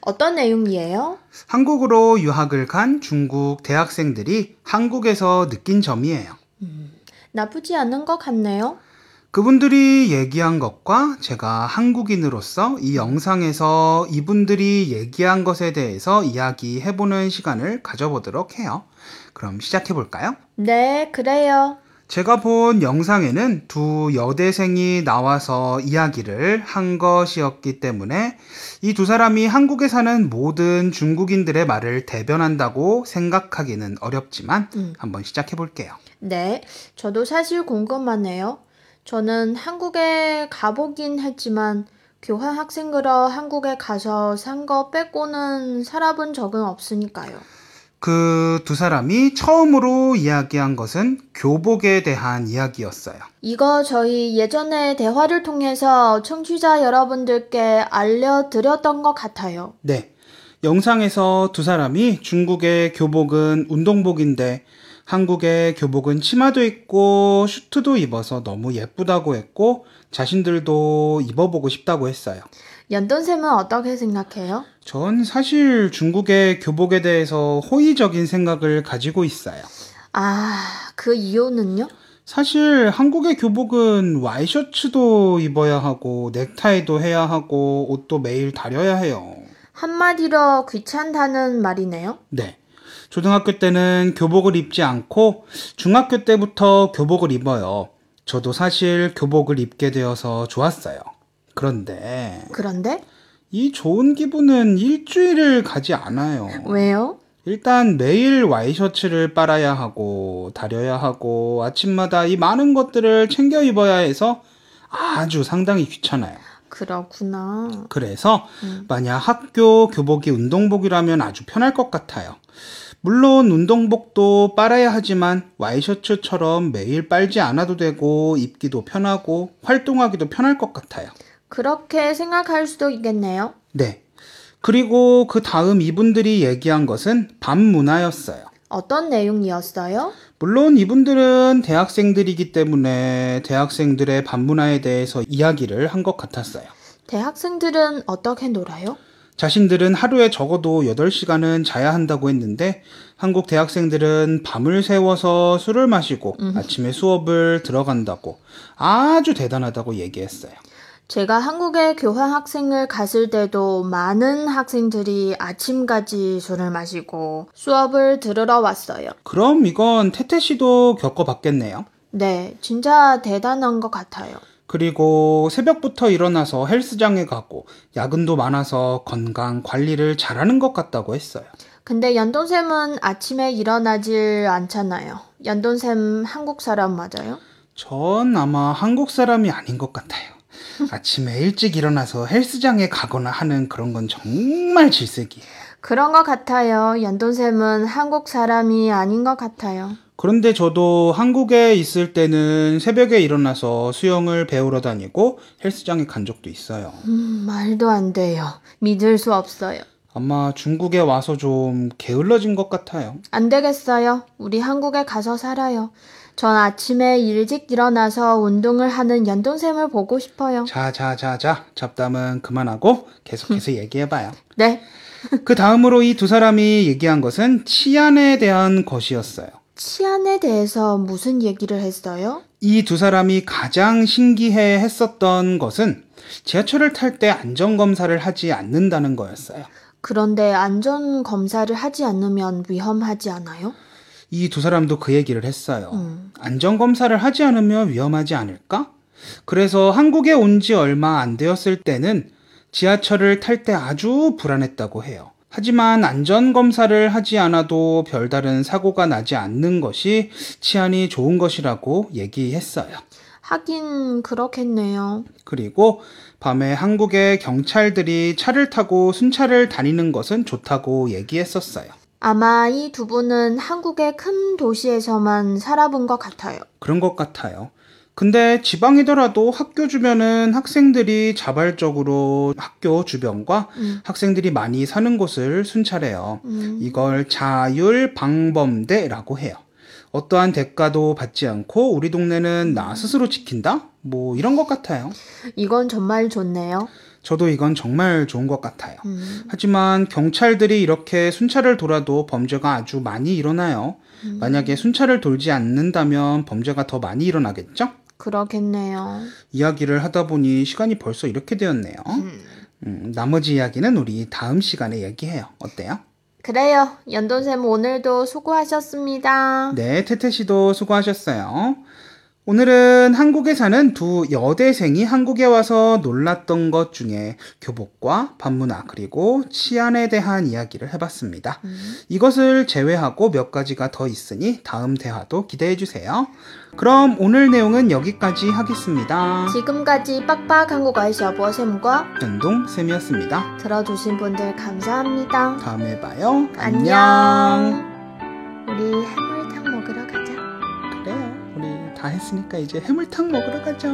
어떤 내용이에요? 한국으로 유학을 간 중국 대학생들이 한국에서 느낀 점이에요. 나쁘지 않은 것 같네요. 그분들이 얘기한 것과 제가 한국인으로서 이 영상에서 이분들이 얘기한 것에 대해서 이야기해보는 시간을 가져보도록 해요. 그럼 시작해볼까요? 네, 그래요. 제가 본 영상에는 두 여대생이 나와서 이야기를 한 것이었기 때문에 이 두 사람이 한국에 사는 모든 중국인들의 말을 대변한다고 생각하기는 어렵지만 음. 한번 시작해 볼게요. 네, 저도 사실 궁금하네요. 저는 한국에 가보긴 했지만 교환 학생으로 한국에 가서 산 거 빼고는 살아본 적은 없으니까요. 그 두 사람이 처음으로 이야기한 것은 교복에 대한 이야기였어요. 이거 저희 예전에 대화를 통해서 청취자 여러분들께 알려드렸던 것 같아요. 네. 영상에서 두 사람이 중국의 교복은 운동복인데 한국의 교복은 치마도 입고 슈트도 입어서 너무 예쁘다고 했고 자신들도 입어보고 싶다고 했어요. 연돈쌤은 어떻게 생각해요? 전 사실 중국의 교복에 대해서 호의적인 생각을 가지고 있어요. 아, 그 이유는요? 사실 한국의 교복은 와이셔츠도 입어야 하고 넥타이도 해야 하고 옷도 매일 다려야 해요. 한마디로 귀찮다는 말이네요. 네. 초등학교 때는 교복을 입지 않고 중학교 때부터 교복을 입어요. 저도 사실 교복을 입게 되어서 좋았어요. 그런데 그런데 이 좋은 기분은 일주일을 가지 않아요. 왜요? 일단 매일 와이셔츠를 빨아야 하고 다려야 하고 아침마다 이 많은 것들을 챙겨 입어야 해서 아주 상당히 귀찮아요. 그렇구나. 그래서 음. 만약 학교 교복이 운동복이라면 아주 편할 것 같아요. 물론 운동복도 빨아야 하지만 와이셔츠처럼 매일 빨지 않아도 되고 입기도 편하고 활동하기도 편할 것 같아요. 그렇게 생각할 수도 있겠네요. 네. 그리고 그 다음 이분들이 얘기한 것은 밤 문화였어요. 어떤 내용이었어요? 물론 이분들은 대학생들이기 때문에 대학생들의 밤 문화에 대해서 이야기를 한 것 같았어요. 대학생들은 어떻게 놀아요? 자신들은 하루에 적어도 8시간은 자야 한다고 했는데 한국 대학생들은 밤을 새워서 술을 마시고 아침에 수업을 들어간다고 아주 대단하다고 얘기했어요. 제가 한국에 교환 학생을 갔을 때도 많은 학생들이 아침까지 술을 마시고 수업을 들으러 왔어요. 그럼 이건 태태 씨도 겪어봤겠네요. 네, 진짜 대단한 것 같아요. 그리고 새벽부터 일어나서 헬스장에 가고 야근도 많아서 건강 관리를 잘하는 것 같다고 했어요. 근데 연돈쌤은 아침에 일어나질 않잖아요. 연돈쌤 한국 사람 맞아요? 전 아마 한국 사람이 아닌 것 같아요. 아침에 일찍 일어나서 헬스장에 가거나 하는 그런 건 정말 질색이에요. 그런 것 같아요. 연돈쌤은 한국 사람이 아닌 것 같아요. 그런데 저도 한국에 있을 때는 새벽에 일어나서 수영을 배우러 다니고 헬스장에 간 적도 있어요. 음, 말도 안 돼요. 믿을 수 없어요. 아마 중국에 와서 좀 게을러진 것 같아요. 안 되겠어요. 우리 한국에 가서 살아요. 전 아침에 일찍 일어나서 운동을 하는 연돈쌤을 보고 싶어요. 자, 자, 자, 자. 잡담은 그만하고 계속해서 얘기해봐요. 네. 그 다음으로 이 두 사람이 얘기한 것은 치안에 대한 것이었어요. 치안에 대해서 무슨 얘기를 했어요? 이 두 사람이 가장 신기해 했었던 것은 지하철을 탈 때 안전검사를 하지 않는다는 거였어요. 그런데 안전 검사를 하지 않으면 위험하지 않아요? 이 두 사람도 그 얘기를 했어요. 음. 안전 검사를 하지 않으면 위험하지 않을까? 그래서 한국에 온 지 얼마 안 되었을 때는 지하철을 탈 때 아주 불안했다고 해요. 하지만 안전검사를 하지 않아도 별다른 사고가 나지 않는 것이 치안이 좋은 것이라고 얘기했어요. 하긴 그렇겠네요. 그리고 밤에 한국의 경찰들이 차를 타고 순찰을 다니는 것은 좋다고 얘기했었어요. 아마 이 두 분은 한국의 큰 도시에서만 살아본 것 같아요. 그런 것 같아요. 근데 지방이더라도 학교 주변은 학생들이 자발적으로 학교 주변과 음. 학생들이 많이 사는 곳을 순찰해요. 음. 이걸 자율 방범대라고 해요. 어떠한 대가도 받지 않고 우리 동네는 나 스스로 지킨다? 뭐 이런 것 같아요. 이건 정말 좋네요. 저도 이건 정말 좋은 것 같아요. 음. 하지만 경찰들이 이렇게 순찰을 돌아도 범죄가 아주 많이 일어나요. 만약에 순찰을 돌지 않는다면 범죄가 더 많이 일어나겠죠? 그렇겠네요. 이야기를 하다 보니 시간이 벌써 이렇게 되었네요. 음, 나머지 이야기는 우리 다음 시간에 얘기해요. 어때요? 그래요. 연돈쌤 오늘도 수고하셨습니다. 네, 태태 씨도 수고하셨어요. 오늘은 한국에 사는 두 여대생이 한국에 와서 놀랐던 것 중에 교복과 반문화 그리고 치안에 대한 이야기를 해봤습니다. 이것을 제외하고 몇 가지가 더 있으니 다음 대화도 기대해 주세요. 그럼 오늘 내용은 여기까지 하겠습니다. 지금까지 빡빡 한국어의 셔보쌤과 연동 쌤이었습니다. 들어주신 분들 감사합니다. 다음에 봐요. 안녕. 우리 해물 다 했으니까 이제 해물탕 먹으러 가죠.